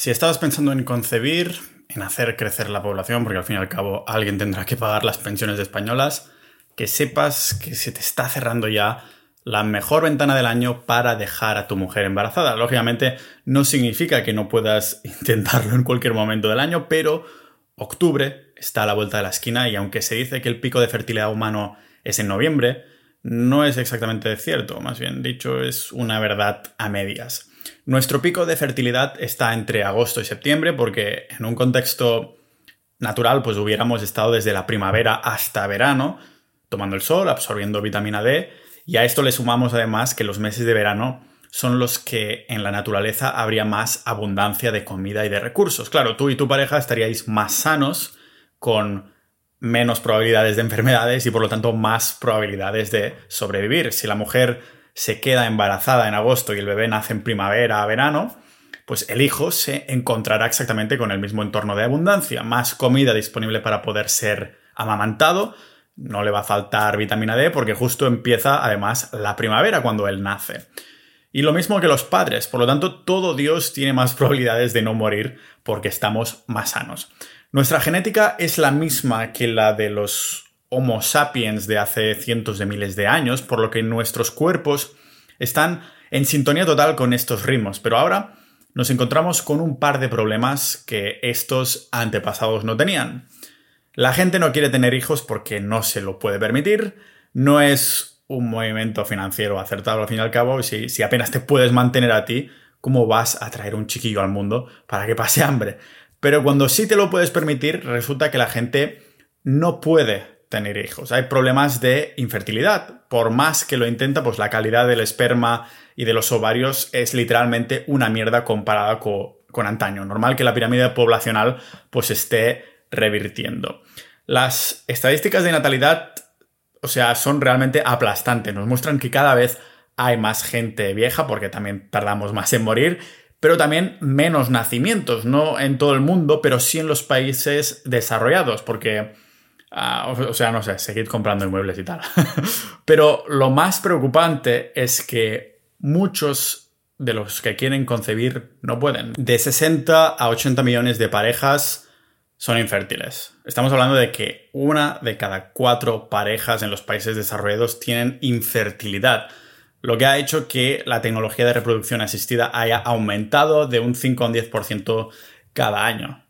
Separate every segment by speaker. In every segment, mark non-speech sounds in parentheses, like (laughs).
Speaker 1: Si estabas pensando en concebir, en hacer crecer la población, porque al fin y al cabo alguien tendrá que pagar las pensiones españolas, que sepas que se te está cerrando ya la mejor ventana del año para dejar a tu mujer embarazada. Lógicamente no significa que no puedas (laughs) intentarlo en cualquier momento del año, pero octubre está a la vuelta de la esquina y aunque se dice que el pico de fertilidad humano es en noviembre, no es exactamente cierto, más bien dicho es una verdad a medias. Nuestro pico de fertilidad está entre agosto y septiembre porque en un contexto natural pues hubiéramos estado desde la primavera hasta verano tomando el sol, absorbiendo vitamina D y a esto le sumamos además que los meses de verano son los que en la naturaleza habría más abundancia de comida y de recursos. Claro, tú y tu pareja estaríais más sanos con menos probabilidades de enfermedades y por lo tanto más probabilidades de sobrevivir. Si la mujer se queda embarazada en agosto y el bebé nace en primavera, verano, pues el hijo se encontrará exactamente con el mismo entorno de abundancia, más comida disponible para poder ser amamantado, no le va a faltar vitamina D porque justo empieza además la primavera cuando él nace. Y lo mismo que los padres, por lo tanto todo Dios tiene más (laughs) probabilidades de no morir porque estamos más sanos. Nuestra genética es la misma que la de los Homo sapiens de hace cientos de miles de años, por lo que nuestros cuerpos están en sintonía total con estos ritmos. Pero ahora nos encontramos con un par de problemas que estos antepasados no tenían. La gente no quiere tener hijos porque no se lo puede permitir, no es un movimiento financiero acertado al fin y al cabo, si, si apenas te puedes mantener a ti, ¿cómo vas a traer un chiquillo al mundo para que pase hambre? Pero cuando sí te lo puedes permitir, resulta que la gente no puede tener hijos. Hay problemas de infertilidad. Por más que lo intenta, pues la calidad del esperma y de los ovarios es literalmente una mierda comparada con, con antaño. Normal que la pirámide poblacional pues esté revirtiendo. Las estadísticas de natalidad, o sea, son realmente aplastantes. Nos muestran que cada vez hay más gente vieja porque también tardamos más en morir pero también menos nacimientos, no en todo el mundo, pero sí en los países desarrollados, porque Ah, o sea, no sé, seguir comprando inmuebles y tal. (laughs) Pero lo más preocupante es que muchos de los que quieren concebir no pueden. De 60 a 80 millones de parejas son infértiles. Estamos hablando de que una de cada cuatro parejas en los países desarrollados tienen infertilidad, lo que ha hecho que la tecnología de reproducción asistida haya aumentado de un 5 a un 10% cada año.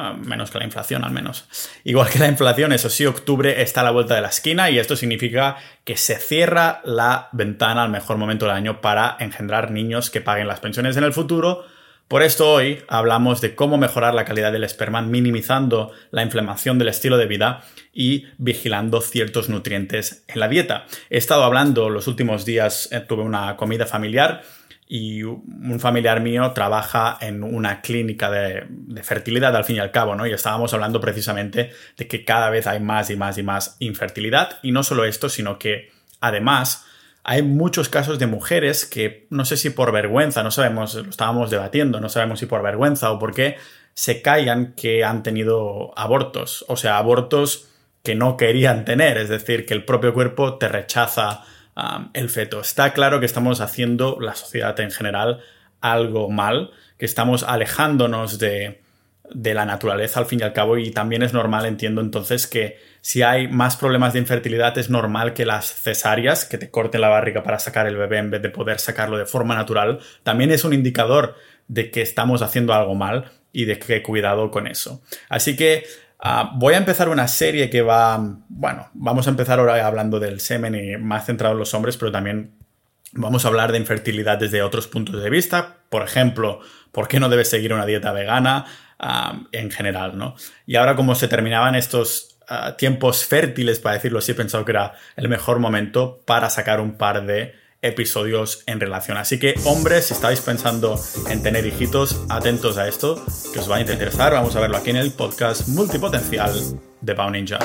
Speaker 1: Ah, menos que la inflación al menos. Igual que la inflación, eso sí, octubre está a la vuelta de la esquina y esto significa que se cierra la ventana al mejor momento del año para engendrar niños que paguen las pensiones en el futuro. Por esto hoy hablamos de cómo mejorar la calidad del esperma minimizando la inflamación del estilo de vida y vigilando ciertos nutrientes en la dieta. He estado hablando los últimos días, eh, tuve una comida familiar y un familiar mío trabaja en una clínica de, fertilidad al fin y al cabo, ¿no? Y estábamos hablando precisamente de que cada vez hay más y más y más infertilidad. Y no solo esto, sino que además hay muchos casos de mujeres que no sé si por vergüenza, no sabemos, lo estábamos debatiendo, no sabemos si por vergüenza o por qué, se callan que han tenido abortos. O sea, abortos que no querían tener, es decir, que el propio cuerpo te rechaza el feto. Está claro que estamos haciendo, la sociedad en general, algo mal, que estamos alejándonos de, de la naturaleza al fin y al cabo y también es normal, entiendo entonces, que si hay más problemas de infertilidad es normal que las cesáreas, que te corten la barriga para sacar el bebé en vez de poder sacarlo de forma natural, también es un indicador de que estamos haciendo algo mal y de que cuidado con eso. Así que Ah, voy a empezar una serie que va, bueno, vamos a empezar ahora hablando del semen y más centrado en los hombres, pero también vamos a hablar de infertilidad desde otros puntos de vista. Por ejemplo, ¿por qué no debes seguir una dieta vegana ah, en general, no? Y ahora como se terminaban estos ah, tiempos fértiles, para decirlo así, he pensado que era el mejor momento para sacar un par de episodios en relación. Así que, hombres, si estáis pensando en tener hijitos, atentos a esto, que os va a interesar. Vamos a verlo aquí en el podcast multipotencial de Pau Ninja.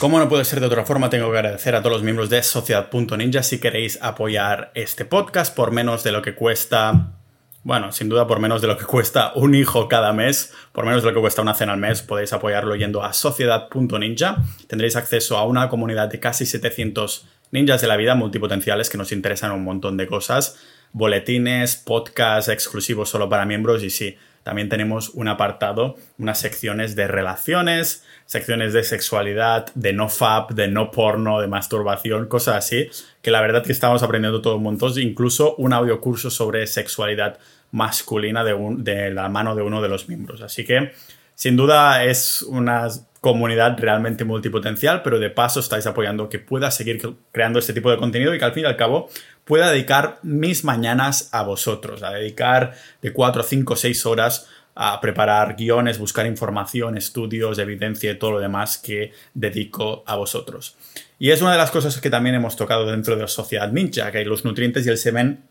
Speaker 1: Como no puede ser de otra forma, tengo que agradecer a todos los miembros de Sociedad.ninja si queréis apoyar este podcast por menos de lo que cuesta bueno, sin duda por menos de lo que cuesta un hijo cada mes, por menos de lo que cuesta una cena al mes, podéis apoyarlo yendo a sociedad.ninja. Tendréis acceso a una comunidad de casi 700 ninjas de la vida multipotenciales que nos interesan un montón de cosas, boletines, podcasts exclusivos solo para miembros y sí, también tenemos un apartado, unas secciones de relaciones, secciones de sexualidad, de no fab, de no porno, de masturbación, cosas así, que la verdad que estamos aprendiendo todo un montón, incluso un audio curso sobre sexualidad masculina de, de la mano de uno de los miembros. Así que, sin duda, es una comunidad realmente multipotencial, pero de paso estáis apoyando que pueda seguir creando este tipo de contenido y que al fin y al cabo pueda dedicar mis mañanas a vosotros, a dedicar de 4, 5, 6 horas a preparar guiones, buscar información, estudios, evidencia y todo lo demás que dedico a vosotros. Y es una de las cosas que también hemos tocado dentro de la sociedad ninja, que los nutrientes y el semen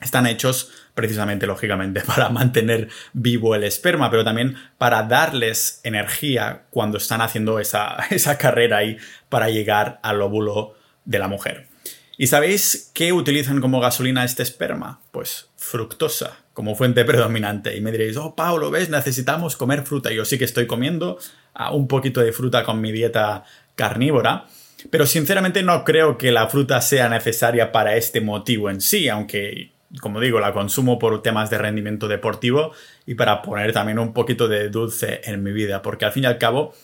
Speaker 1: están hechos precisamente, lógicamente, (laughs) para mantener vivo el esperma, pero también para darles energía cuando están haciendo esa, (laughs) esa carrera ahí para llegar al óvulo de la mujer. ¿Y sabéis qué utilizan como gasolina este esperma? Pues fructosa como fuente predominante. Y me diréis, oh, Pablo, ¿ves? Necesitamos comer fruta. Yo sí que estoy comiendo ah, un poquito de fruta con mi dieta carnívora. Pero sinceramente no creo que la fruta sea necesaria para este motivo en sí, aunque como digo, la consumo por temas de rendimiento deportivo y para poner también un poquito de dulce en mi vida, porque al fin y al cabo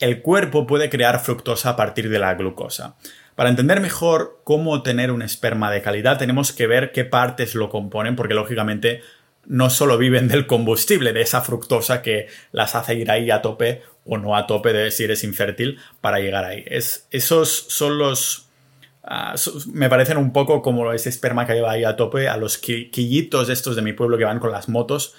Speaker 1: el cuerpo puede crear fructosa a partir de la glucosa. Para entender mejor cómo tener un esperma de calidad, tenemos que ver qué partes lo componen, porque lógicamente no solo viven del combustible, de esa fructosa que las hace ir ahí a tope o no a tope de si eres infértil para llegar ahí. Es, esos son los Ah, me parecen un poco como ese esperma que lleva ahí a tope a los quillitos estos de mi pueblo que van con las motos.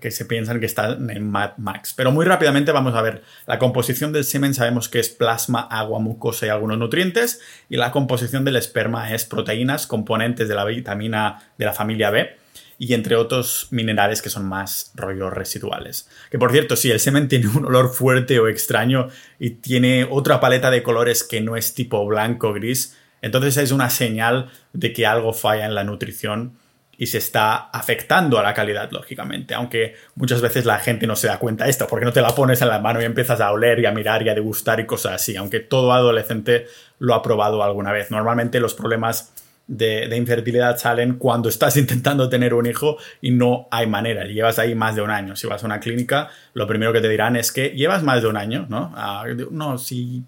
Speaker 1: Que se piensan que están en Mad Max. Pero muy rápidamente vamos a ver la composición del semen. Sabemos que es plasma, agua, mucosa y algunos nutrientes. Y la composición del esperma es proteínas, componentes de la vitamina de la familia B y entre otros minerales que son más rollos residuales. Que por cierto, si el semen tiene un olor fuerte o extraño y tiene otra paleta de colores que no es tipo blanco gris, entonces es una señal de que algo falla en la nutrición y se está afectando a la calidad, lógicamente. Aunque muchas veces la gente no se da cuenta de esto, porque no te la pones en la mano y empiezas a oler y a mirar y a degustar y cosas así. Aunque todo adolescente lo ha probado alguna vez. Normalmente los problemas de, infertilidad salen cuando estás (laughs) intentando tener un hijo y no hay manera. Llevas ahí más de un año. Si vas a una clínica, lo primero que te dirán es que llevas más de un año, ¿no? Ah, no, si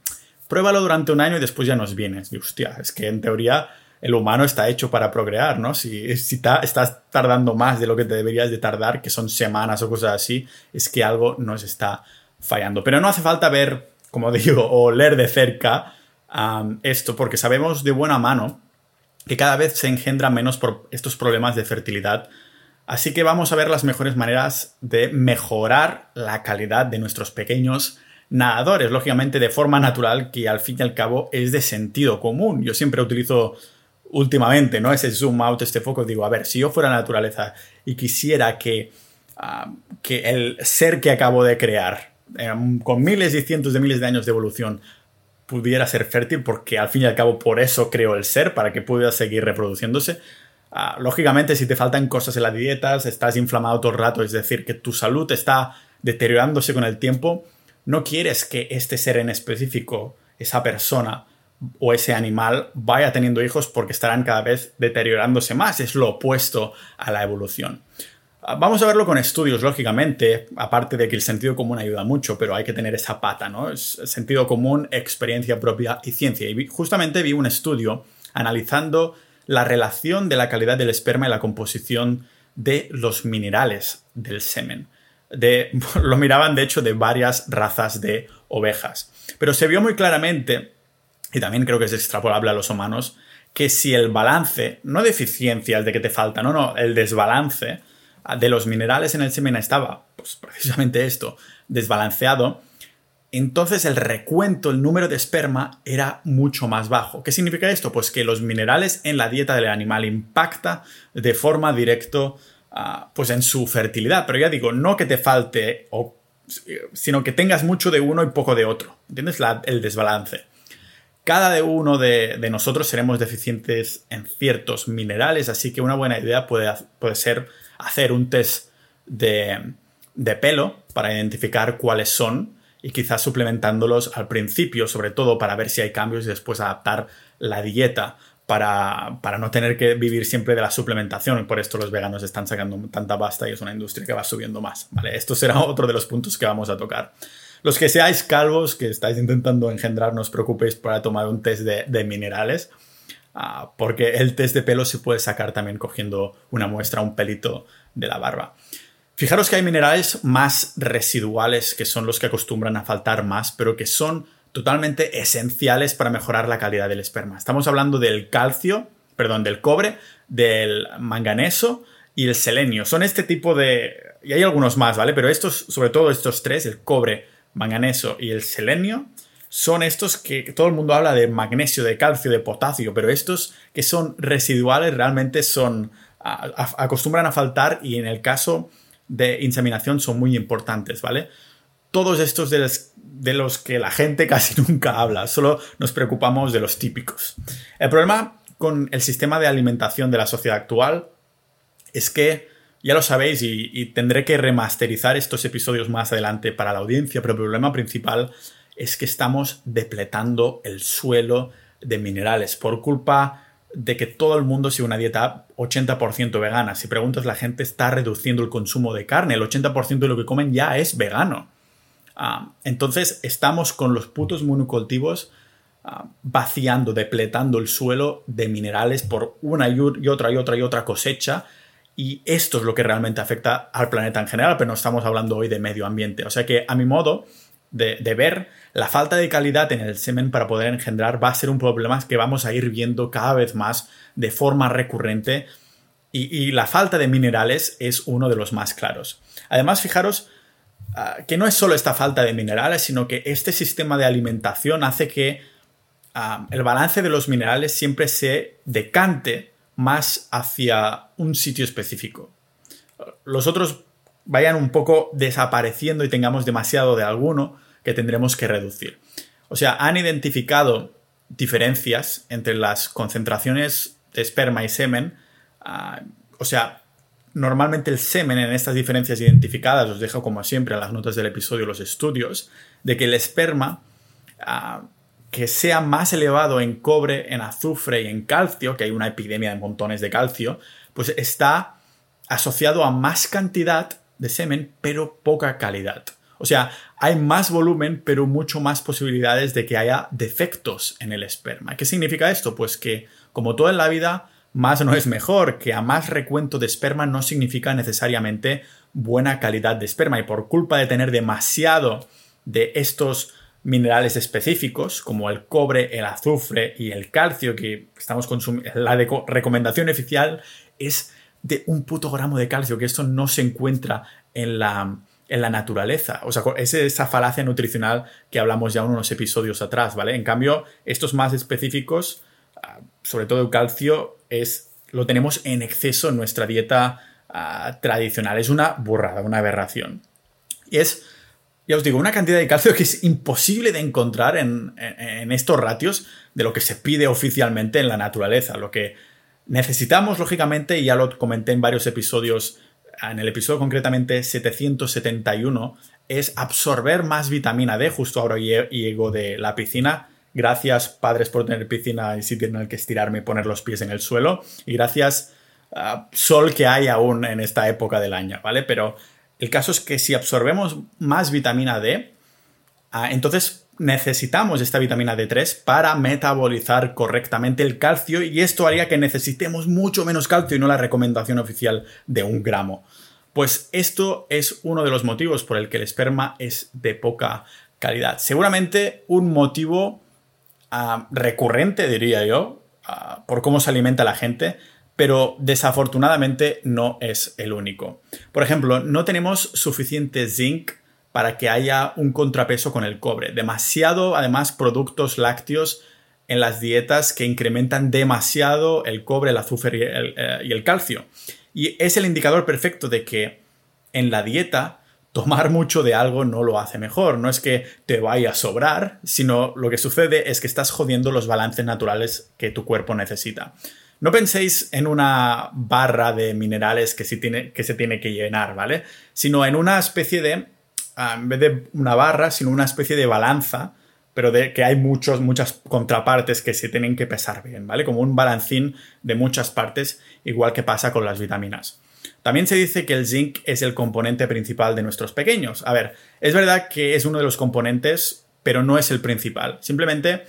Speaker 1: pruébalo durante un año y después ya nos vienes. Y hostia, es que en teoría el humano está hecho para procrear, ¿no? Si, estás tardando más de lo que te deberías de tardar, que son semanas o cosas así, es que algo nos está fallando. Pero no hace falta ver, como (laughs) digo, o leer de cerca esto, porque sabemos de buena mano que cada vez se engendran menos por estos problemas de fertilidad. Así que vamos a ver las mejores maneras de mejorar la calidad de nuestros pequeños nadadores, lógicamente de forma natural, que al fin y al cabo es de sentido común. Yo siempre utilizo últimamente, ¿no? Ese zoom out, este foco, digo, a ver, si yo fuera naturaleza y quisiera que, ah, que el ser que acabo de crear, eh, con miles y cientos de miles de años de evolución, pudiera ser fértil, porque al fin y al cabo por eso creo el ser, para que pueda seguir reproduciéndose. Ah, lógicamente, si te faltan cosas en las dietas, estás inflamado todo el rato, es decir, que tu salud está deteriorándose con el tiempo, no quieres que este ser en específico, esa persona o ese animal, vaya teniendo hijos porque estarán cada vez deteriorándose más. Es lo opuesto a la evolución. Ah, vamos a verlo con estudios, lógicamente, aparte de que el sentido común ayuda mucho, pero hay que tener esa pata, ¿no? Es sentido común, experiencia propia y ciencia. Y justamente vi un estudio analizando la relación de la calidad del esperma y la composición de los minerales del semen. De, (laughs) lo miraban, de hecho, de varias razas de ovejas. Pero se vio muy claramente, y también creo que es extrapolable a los humanos, que si el balance, no deficiencias de que te falta, no, no, el desbalance, de los minerales en el semen estaba, pues precisamente esto, desbalanceado, entonces el recuento, el número de esperma era mucho más bajo. ¿Qué significa esto? Pues que los minerales en la dieta del animal impacta de forma directa ah, pues en su fertilidad. Pero ya digo, no que te falte, sino que tengas mucho de uno y poco de otro. ¿Entiendes? el desbalance. Cada de uno de, nosotros seremos deficientes en ciertos minerales, así que una buena idea puede, puede ser hacer un test de, pelo para identificar cuáles son y quizás suplementándolos al principio, sobre todo para ver si hay cambios y después adaptar la dieta para, no tener que vivir siempre de la suplementación por esto los veganos están sacando tanta pasta y es una industria que va subiendo más. ¿vale? Esto será (laughs) otro de los puntos que vamos a tocar. Los que seáis calvos, que estáis intentando engendrar, no os preocupéis para tomar un test de, minerales, ah, porque el test de pelo se puede sacar también cogiendo una muestra, un pelito de la barba. Fijaros que hay minerales más residuales, que son los que acostumbran a faltar más, pero que son totalmente esenciales para mejorar la calidad del esperma. Estamos hablando del calcio, perdón, del cobre, del manganeso y el selenio. Son este tipo de... Y hay algunos más, ¿vale? Pero estos, sobre todo estos tres, el cobre, manganeso y el selenio, son estos que todo el mundo habla de magnesio, de calcio, de potasio, pero estos que son residuales realmente son... acostumbran a faltar y en el caso de inseminación son muy importantes, ¿vale? Todos estos de de los que la gente (laughs) casi nunca habla, solo nos preocupamos de los típicos. El problema con el sistema de alimentación de la sociedad actual es que, ya lo sabéis, y, tendré que remasterizar estos episodios más adelante para la audiencia, pero el problema principal es que estamos depletando el suelo de minerales por culpa de que todo el mundo sigue una dieta 80% vegana. Si preguntas, la gente está reduciendo el consumo de carne. El 80% de lo que comen ya es vegano. Ah, entonces estamos con los putos monocultivos ah, vaciando, depletando el suelo de minerales por una y otra y otra y otra cosecha. Y esto es lo que realmente afecta al planeta en general, pero no estamos hablando hoy de medio ambiente. O sea que a mi modo de, ver, la falta de calidad en el semen para poder engendrar va a ser un problema que vamos a ir viendo cada vez más de forma recurrente y la falta de minerales es uno de los más claros. Además, fijaros, Ah, que no es solo esta falta de minerales, sino que este sistema de alimentación hace que ah, el balance de los minerales siempre se decante más hacia un sitio específico. Los otros vayan un poco desapareciendo y tengamos demasiado de alguno que tendremos que reducir. O sea, han identificado diferencias entre las concentraciones de esperma y semen. Ah, o sea, Normalmente el semen en estas diferencias identificadas, os dejo como siempre en las notas del episodio los estudios, de que el esperma ah, que sea más elevado en cobre, en azufre y en calcio, que hay una epidemia de montones de calcio, pues está asociado a más cantidad de semen, pero poca calidad. O sea, hay más volumen, pero mucho más posibilidades de que haya defectos en el esperma. ¿Qué significa esto? Pues que, como todo en la vida, más no es mejor, que a más recuento de esperma no significa necesariamente buena calidad de esperma y por culpa de tener demasiado de estos minerales específicos como el cobre, el azufre y el calcio que estamos consumiendo, la recomendación oficial es de un puto gramo de calcio, que esto no se encuentra en la, en la naturaleza. O sea, es esa falacia nutricional que hablamos ya unos episodios atrás, ¿vale? En cambio, estos más específicos, ah, sobre todo el calcio, es, lo tenemos en exceso en nuestra dieta ah, tradicional. Es una burrada, una aberración. Y es, ya os digo, una cantidad de calcio que es imposible de encontrar en, estos ratios de lo que se pide oficialmente en la naturaleza. Lo que necesitamos, lógicamente, y ya lo comenté en varios episodios, en el episodio concretamente 771, es absorber más vitamina D. Justo ahora llego de la piscina Gracias, padres, por tener piscina y sitio en el que estirarme y poner los pies en el suelo. Y gracias, sol que hay aún en esta época del año, ¿vale? Pero el caso es que si absorbemos más vitamina D, ah, entonces necesitamos esta vitamina D3 para metabolizar correctamente el calcio y esto haría que necesitemos mucho menos calcio y no la recomendación oficial de un gramo. Pues esto es uno de los motivos por el que el esperma es de poca calidad. Seguramente un motivo Ah, recurrente, diría yo, ah, por cómo se alimenta la gente, pero desafortunadamente no es el único. Por ejemplo, no tenemos suficiente zinc para que haya un contrapeso con el cobre. Demasiado, además, productos lácteos en las dietas que incrementan demasiado el cobre, el azúcar y el, eh, y el calcio. Y es el indicador perfecto de que en la dieta tomar mucho de algo no lo hace mejor. No es que te vaya a sobrar, sino lo que sucede es que estás jodiendo los balances naturales que tu cuerpo necesita. No penséis en una barra de minerales que, se tiene que llenar, ¿vale? Sino en una especie de, ah, en vez de una barra, sino una especie de balanza pero de que hay muchos, muchas contrapartes que se tienen que pesar bien, ¿vale? Como un balancín de muchas partes, igual que pasa con las vitaminas. También se dice que el zinc es el componente principal de nuestros pequeños. A ver, es verdad que es uno de los componentes, pero no es el principal. Simplemente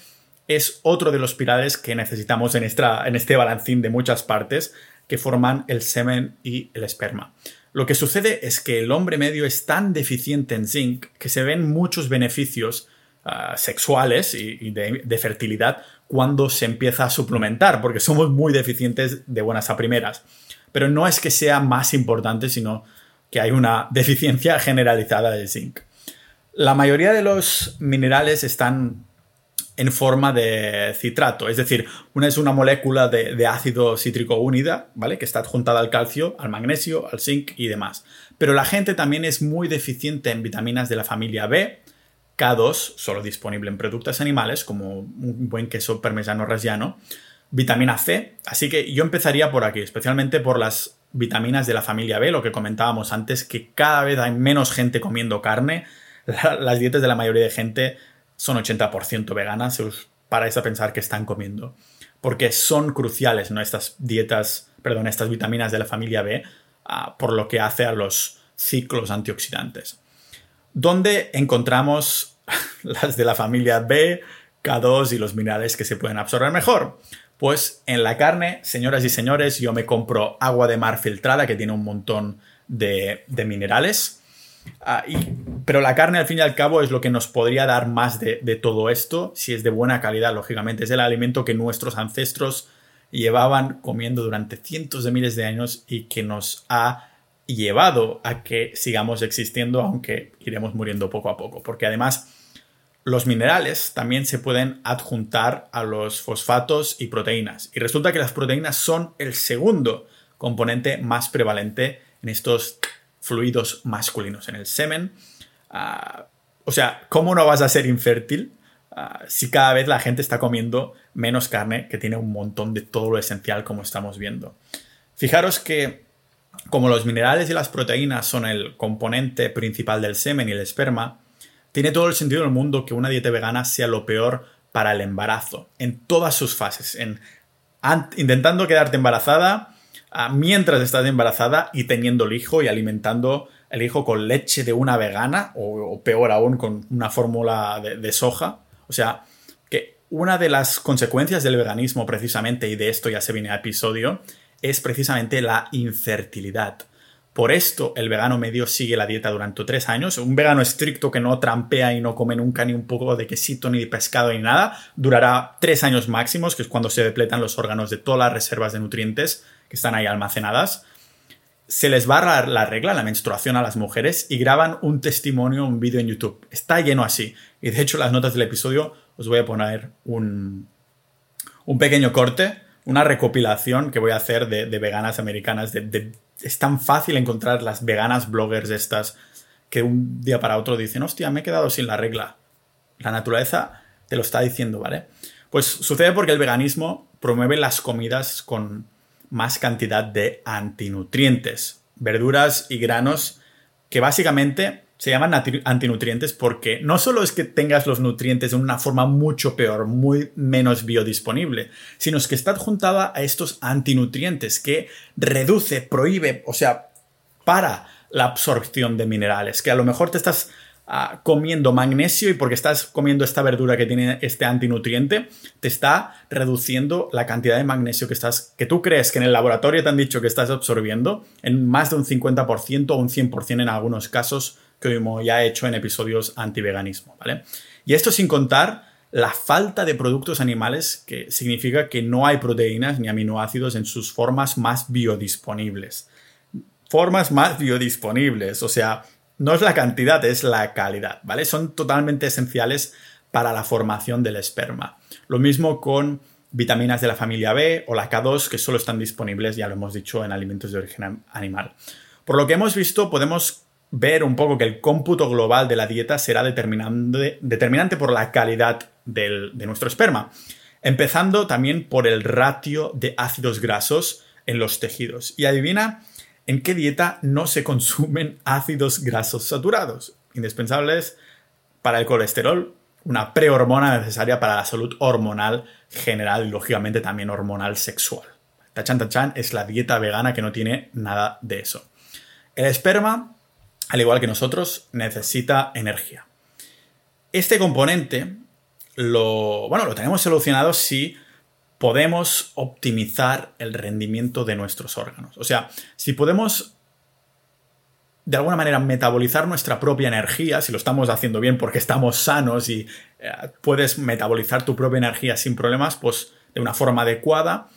Speaker 1: es otro de los pilares que necesitamos en, en este balancín de muchas partes que forman el semen y el esperma. Lo que sucede es que el hombre medio es tan deficiente en zinc que se ven muchos beneficios ah, sexuales y, de, fertilidad cuando se empieza a suplementar, porque somos muy deficientes de buenas a primeras. Pero no es que sea más importante, sino que hay una (laughs) deficiencia generalizada de zinc. La mayoría de los minerales están en forma de citrato. Es decir, una es una molécula de, ácido cítrico únida, ¿vale? Que está adjuntada al calcio, al magnesio, al zinc y demás. Pero la gente también es muy deficiente en vitaminas de la familia B, K2, solo disponible en productos animales, como un buen queso parmesano rasiano, vitamina C. Así que yo empezaría por aquí, especialmente por las vitaminas de la familia B, lo que comentábamos antes, que cada vez hay menos gente comiendo carne. (laughs) las dietas de la mayoría de gente son 80% veganas, si os paráis a pensar que están comiendo. Porque son cruciales, ¿no? Estas dietas, perdón, estas vitaminas de la familia B, ah, por lo que hace a los ciclos antioxidantes. ¿Dónde encontramos (laughs) las de la familia B, K2 y los minerales que se pueden absorber mejor? Pues en la carne, señoras y señores, yo me compro agua de mar filtrada que tiene un montón de, de minerales Ah, pero la carne, al fin y al cabo, es lo que nos podría dar más de, todo esto, si es de buena calidad, lógicamente. Es el alimento que nuestros ancestros llevaban comiendo durante cientos de miles de años y que nos ha llevado a que sigamos existiendo, aunque iremos muriendo poco a poco. Porque además, los minerales también se pueden adjuntar a los fosfatos y proteínas. Y resulta que las proteínas son el segundo componente más prevalente en estos fluidos masculinos en el semen. Ah, o sea, ¿cómo no vas a ser infértil ah, si cada vez la gente está comiendo menos carne que tiene un montón de todo lo esencial como estamos viendo? Fijaros que como los minerales y las proteínas son el componente principal del semen y el esperma, tiene todo el sentido del mundo que una dieta vegana sea lo peor para el embarazo, en todas sus fases, en intentando quedarte embarazada, mientras estás embarazada y teniendo el hijo y alimentando el hijo con leche de una vegana o, peor aún con una fórmula de, soja. O sea, que una de las consecuencias del veganismo precisamente, y de esto ya se viene a episodio, es precisamente la infertilidad. Por esto el vegano medio sigue la dieta durante tres años. Un vegano estricto que no trampea y no come nunca ni un poco de quesito, ni de pescado, ni nada, durará tres años máximos, que es cuando se depletan los órganos de todas las reservas de nutrientes que están ahí almacenadas, se les va la regla, la menstruación a las mujeres y graban un testimonio, un vídeo en YouTube. Está lleno así. Y de hecho, las notas del episodio os voy a poner un, un pequeño corte, una recopilación que voy a hacer de, veganas americanas. es tan fácil encontrar las veganas bloggers estas que un día para otro dicen, hostia, me he quedado sin la regla. La naturaleza te lo está diciendo, ¿vale? Pues sucede porque el veganismo promueve las comidas con más cantidad de antinutrientes, verduras y granos que básicamente se llaman antinutrientes porque no solo es que tengas los nutrientes de una forma mucho peor, muy menos biodisponible, sino es que está adjuntada a estos antinutrientes que reduce, prohíbe, o sea, para la absorción de minerales, que a lo mejor te estás comiendo magnesio y porque estás comiendo esta verdura que tiene este antinutriente, te está reduciendo la cantidad de magnesio que estás, que tú crees que en el laboratorio te han dicho que estás absorbiendo en más de un 50% o un 100% en algunos casos, como ya he hecho en episodios anti-veganismo, ¿vale? Y esto sin contar la falta de productos animales, que significa que no hay proteínas ni aminoácidos en sus formas más biodisponibles. Formas más biodisponibles, o sea, no es la cantidad, es la calidad, ¿vale? Son totalmente esenciales para la formación del esperma. Lo mismo con vitaminas de la familia B o la K2 que solo están disponibles, ya lo hemos dicho, en alimentos de origen animal. Por lo que hemos visto, podemos ver un poco que el cómputo global de la dieta será determinante, por la calidad de nuestro esperma, empezando también por el ratio de ácidos grasos en los tejidos. Y adivina ¿En qué dieta no se consumen (laughs) ácidos grasos saturados? Indispensables para el colesterol, una prehormona necesaria para la salud hormonal general y lógicamente también hormonal sexual. Tachan Tachan es la dieta vegana que no tiene nada de eso. El esperma, al igual que nosotros, necesita energía. Este componente lo, bueno, lo tenemos solucionado si podemos optimizar el rendimiento de nuestros órganos. O sea, si podemos de alguna manera metabolizar nuestra propia energía, si lo estamos haciendo bien porque estamos sanos y eh, puedes metabolizar tu propia energía sin problemas, pues de una forma adecuada,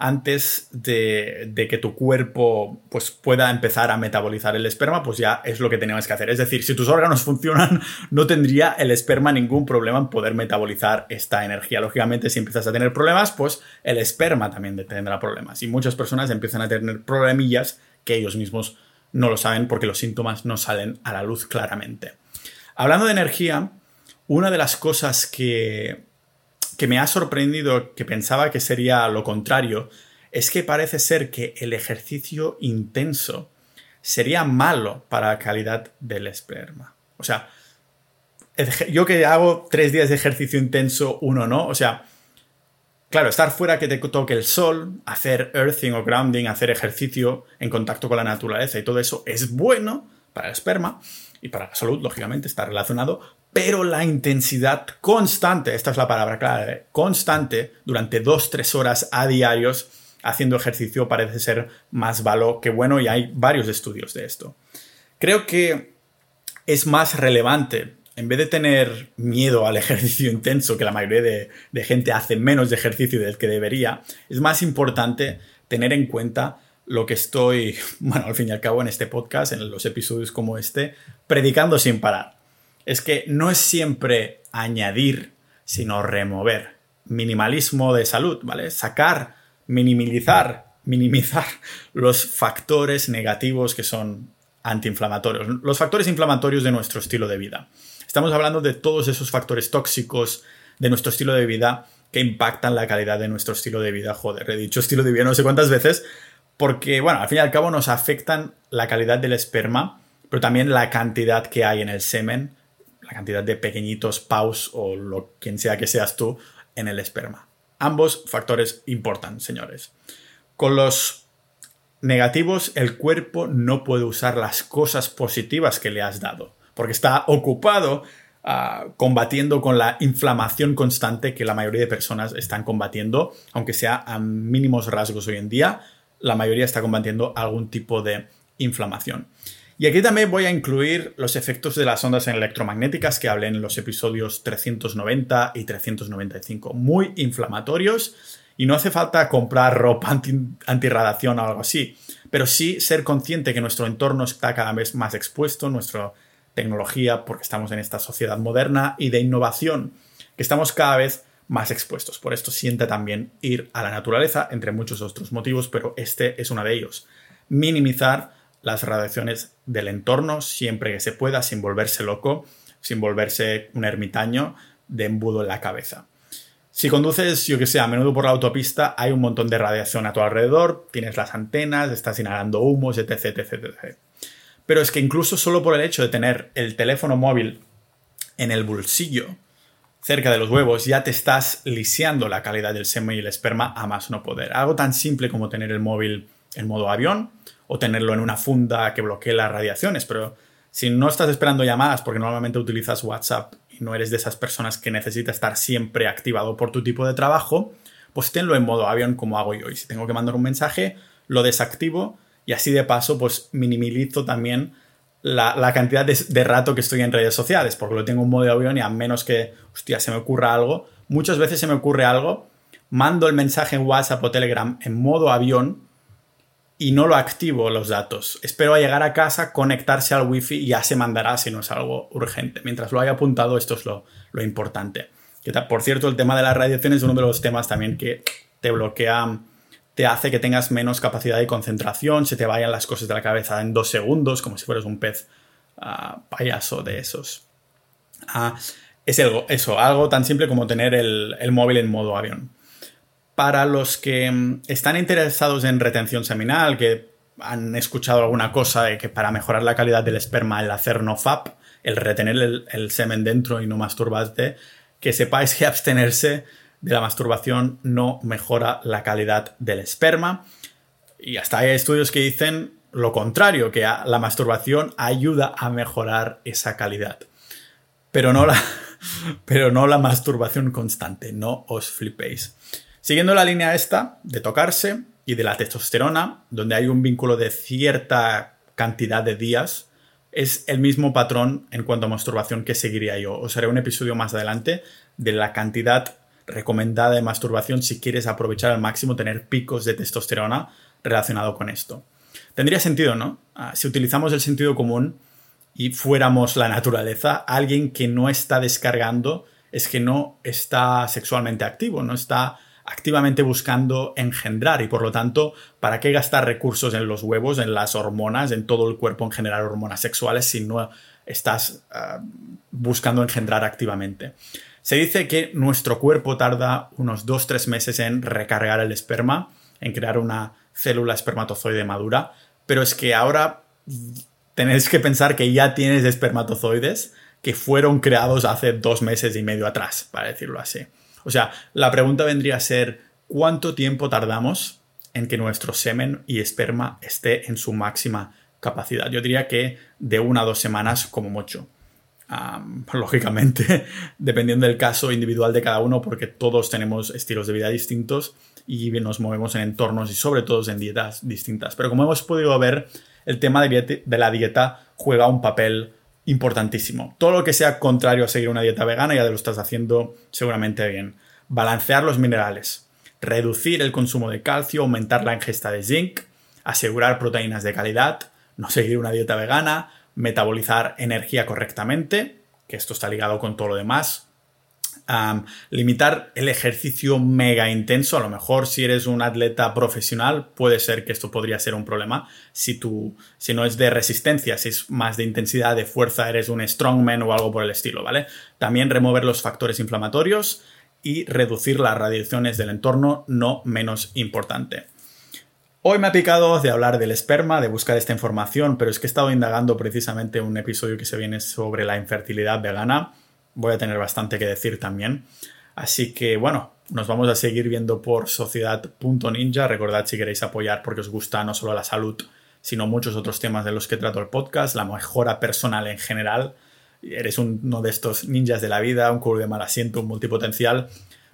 Speaker 1: antes de, que tu cuerpo pues, pueda empezar a metabolizar el esperma, pues ya es lo que tenemos que hacer. Es decir, si tus órganos (laughs) funcionan, no tendría el esperma ningún problema en poder metabolizar esta energía. Lógicamente, si empiezas a tener problemas, pues el esperma también tendrá problemas. Y muchas personas empiezan a tener problemillas que ellos mismos no lo saben porque los síntomas no salen a la luz claramente. Hablando de energía, una de las cosas que que me ha sorprendido, que pensaba que sería lo contrario, es que parece ser que el ejercicio intenso sería malo para la calidad del esperma. O sea, yo que hago tres días de ejercicio intenso, uno no. O sea, claro, estar fuera que te toque el sol, hacer earthing o grounding, hacer ejercicio en contacto con la naturaleza y todo eso es bueno para el esperma y para la salud, lógicamente, está relacionado, pero la intensidad constante, esta es la palabra clave, constante durante 2-3 horas a diarios haciendo ejercicio parece ser más malo que bueno y hay varios estudios de esto. Creo que es más relevante, en vez de tener miedo al (laughs) ejercicio intenso, que la mayoría de, de gente hace menos de ejercicio del que debería, es más importante tener en cuenta lo que estoy, (laughs) bueno, al fin y al cabo en este podcast, en los episodios como este, predicando sin parar es que no es siempre añadir, sino remover. Minimalismo de salud, ¿vale? Sacar, minimizar, minimizar (laughs) los factores negativos que son antiinflamatorios, los factores inflamatorios de nuestro estilo de vida. Estamos hablando de todos esos factores tóxicos de nuestro estilo de vida que impactan la calidad de nuestro estilo de vida. Joder, he dicho estilo de vida no sé cuántas veces, porque, bueno, al fin y al cabo nos afectan la calidad del esperma, pero también la cantidad que hay en el semen la cantidad de pequeñitos paus o lo quien sea que seas tú en el esperma. Ambos factores importan, señores. Con los negativos, el cuerpo no puede usar las cosas positivas que le has dado, porque está ocupado ah, combatiendo con la inflamación constante que la mayoría de personas están combatiendo, aunque sea a mínimos rasgos hoy en día, la mayoría está combatiendo algún tipo de inflamación. Y aquí también voy a incluir los efectos de las ondas electromagnéticas que hablé en los episodios 390 y 395. Muy inflamatorios y no hace falta comprar ropa anti, antirradiación o algo así, pero sí ser consciente que nuestro entorno está cada vez más expuesto, nuestra tecnología, porque estamos en esta sociedad moderna y de innovación, que estamos cada vez más expuestos. Por esto siente también ir a la naturaleza, entre muchos otros motivos, pero este es uno de ellos. Minimizar las radiaciones del entorno siempre que se pueda, sin volverse loco, sin volverse un ermitaño de embudo en la cabeza. Si conduces, yo que sé, a menudo por la autopista, hay un montón de radiación a tu alrededor, tienes las antenas, estás inhalando humos, etc, etc, etc. Pero es que incluso solo por el hecho de tener el teléfono móvil en el bolsillo, cerca de los huevos, ya te estás lisiando la calidad del semen y el esperma a más no poder. Algo tan simple como tener el móvil en modo avión o tenerlo en una funda que bloquee las radiaciones, pero si no estás esperando llamadas porque normalmente utilizas WhatsApp y no eres de esas personas que necesita estar siempre activado por tu tipo de trabajo, pues tenlo en modo avión como hago yo. Y si tengo que mandar un mensaje, lo desactivo y así de paso pues minimizo también la, cantidad de, rato que estoy en redes sociales, porque lo tengo en modo avión y a menos que, hostia, se me ocurra algo, muchas veces se me ocurre algo, mando el mensaje en WhatsApp o Telegram en modo avión y no lo activo los datos. Espero a llegar a casa, conectarse al wifi y ya se mandará si no es algo urgente. Mientras lo haya apuntado, esto es lo, importante. por cierto, el tema de la radiación es uno de los temas también que te bloquea, te hace que tengas menos capacidad de concentración, se te vayan las cosas de la cabeza en dos segundos, como si fueras un pez ah, payaso de esos. Ah, es algo, eso, algo tan simple como tener el móvil en modo avión para los que mm, están interesados en retención seminal, que han escuchado alguna cosa de que para mejorar la calidad del esperma el hacer NoFap, el retener el, semen dentro y no masturbarte, que sepáis que abstenerse de la masturbación no mejora la calidad del esperma. Y hasta hay estudios que dicen lo contrario, que la masturbación ayuda a mejorar esa calidad. Pero no la, (laughs) pero no la masturbación constante, no os flipéis. Siguiendo la línea esta de tocarse y de la testosterona, donde hay un vínculo de cierta cantidad de días, es el mismo patrón en cuanto a masturbación que seguiría yo. Os haré un episodio más adelante de la cantidad recomendada de masturbación si quieres aprovechar al máximo tener picos de testosterona relacionado con esto. Tendría sentido, ¿no? Ah, si utilizamos el sentido común y fuéramos la naturaleza, alguien que no está descargando es que no está sexualmente activo, no está activamente buscando engendrar y por lo tanto, ¿para qué gastar recursos en los huevos, en las hormonas, en todo el cuerpo en generar hormonas sexuales si no estás ah, buscando engendrar activamente? Se dice que nuestro cuerpo tarda unos 2-3 meses en recargar el esperma, en crear una célula espermatozoide madura, pero es que ahora tenéis que pensar que ya tienes espermatozoides que fueron creados hace dos meses y medio atrás, para decirlo así. O sea, la pregunta vendría a ser, ¿cuánto tiempo tardamos en que nuestro semen y esperma esté en su máxima capacidad? Yo diría que de una a dos semanas como mucho. (laughs) lógicamente, dependiendo del caso individual de cada uno, porque todos tenemos estilos de vida distintos y nos movemos en entornos y sobre todo en dietas distintas. Pero como hemos podido ver, el tema de la dieta juega un papel importantísimo. Todo lo que sea contrario a seguir una dieta vegana ya lo estás haciendo seguramente bien. Balancear los minerales, reducir el consumo de calcio, aumentar la ingesta de zinc, asegurar proteínas de calidad, no seguir una dieta vegana, metabolizar energía correctamente, que esto está ligado con todo lo demás, limitar el ejercicio mega intenso. A lo mejor si eres un atleta profesional puede ser que esto podría ser un problema. Si, tú, si no es de resistencia, si es más de intensidad, de fuerza, eres un strongman o algo por el estilo, ¿vale? También remover los factores inflamatorios y reducir las radiaciones del entorno, no menos importante. Hoy me ha picado de hablar del esperma, de buscar esta información, pero es que he estado indagando precisamente un episodio que se viene sobre la infertilidad vegana voy a tener bastante que decir también. Así que bueno, nos vamos a seguir viendo por sociedad.ninja. Recordad si queréis apoyar porque os gusta no solo la salud, sino muchos otros temas de los que trato el podcast, la mejora personal en general. Eres uno de estos ninjas de la vida, un culo de mal asiento, un multipotencial.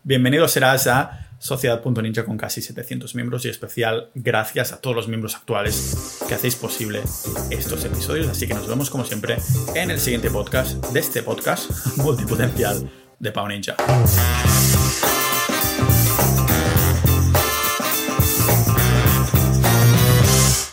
Speaker 1: Bienvenido serás a Sociedad.ninja con casi 700 miembros y especial gracias a todos los miembros actuales que hacéis posible estos episodios. Así que nos vemos como siempre en el siguiente podcast de este podcast multipotencial de Pau Ninja.